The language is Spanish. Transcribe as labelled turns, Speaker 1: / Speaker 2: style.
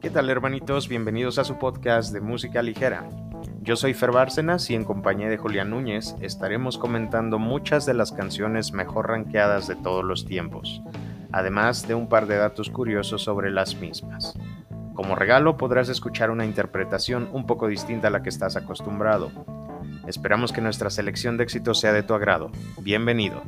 Speaker 1: ¿Qué tal hermanitos? Bienvenidos a su podcast de música ligera. Yo soy Fer Bárcenas y en compañía de Julián Núñez estaremos comentando muchas de las canciones mejor ranqueadas de todos los tiempos, además de un par de datos curiosos sobre las mismas. Como regalo podrás escuchar una interpretación un poco distinta a la que estás acostumbrado. Esperamos que nuestra selección de éxitos sea de tu agrado. Bienvenido.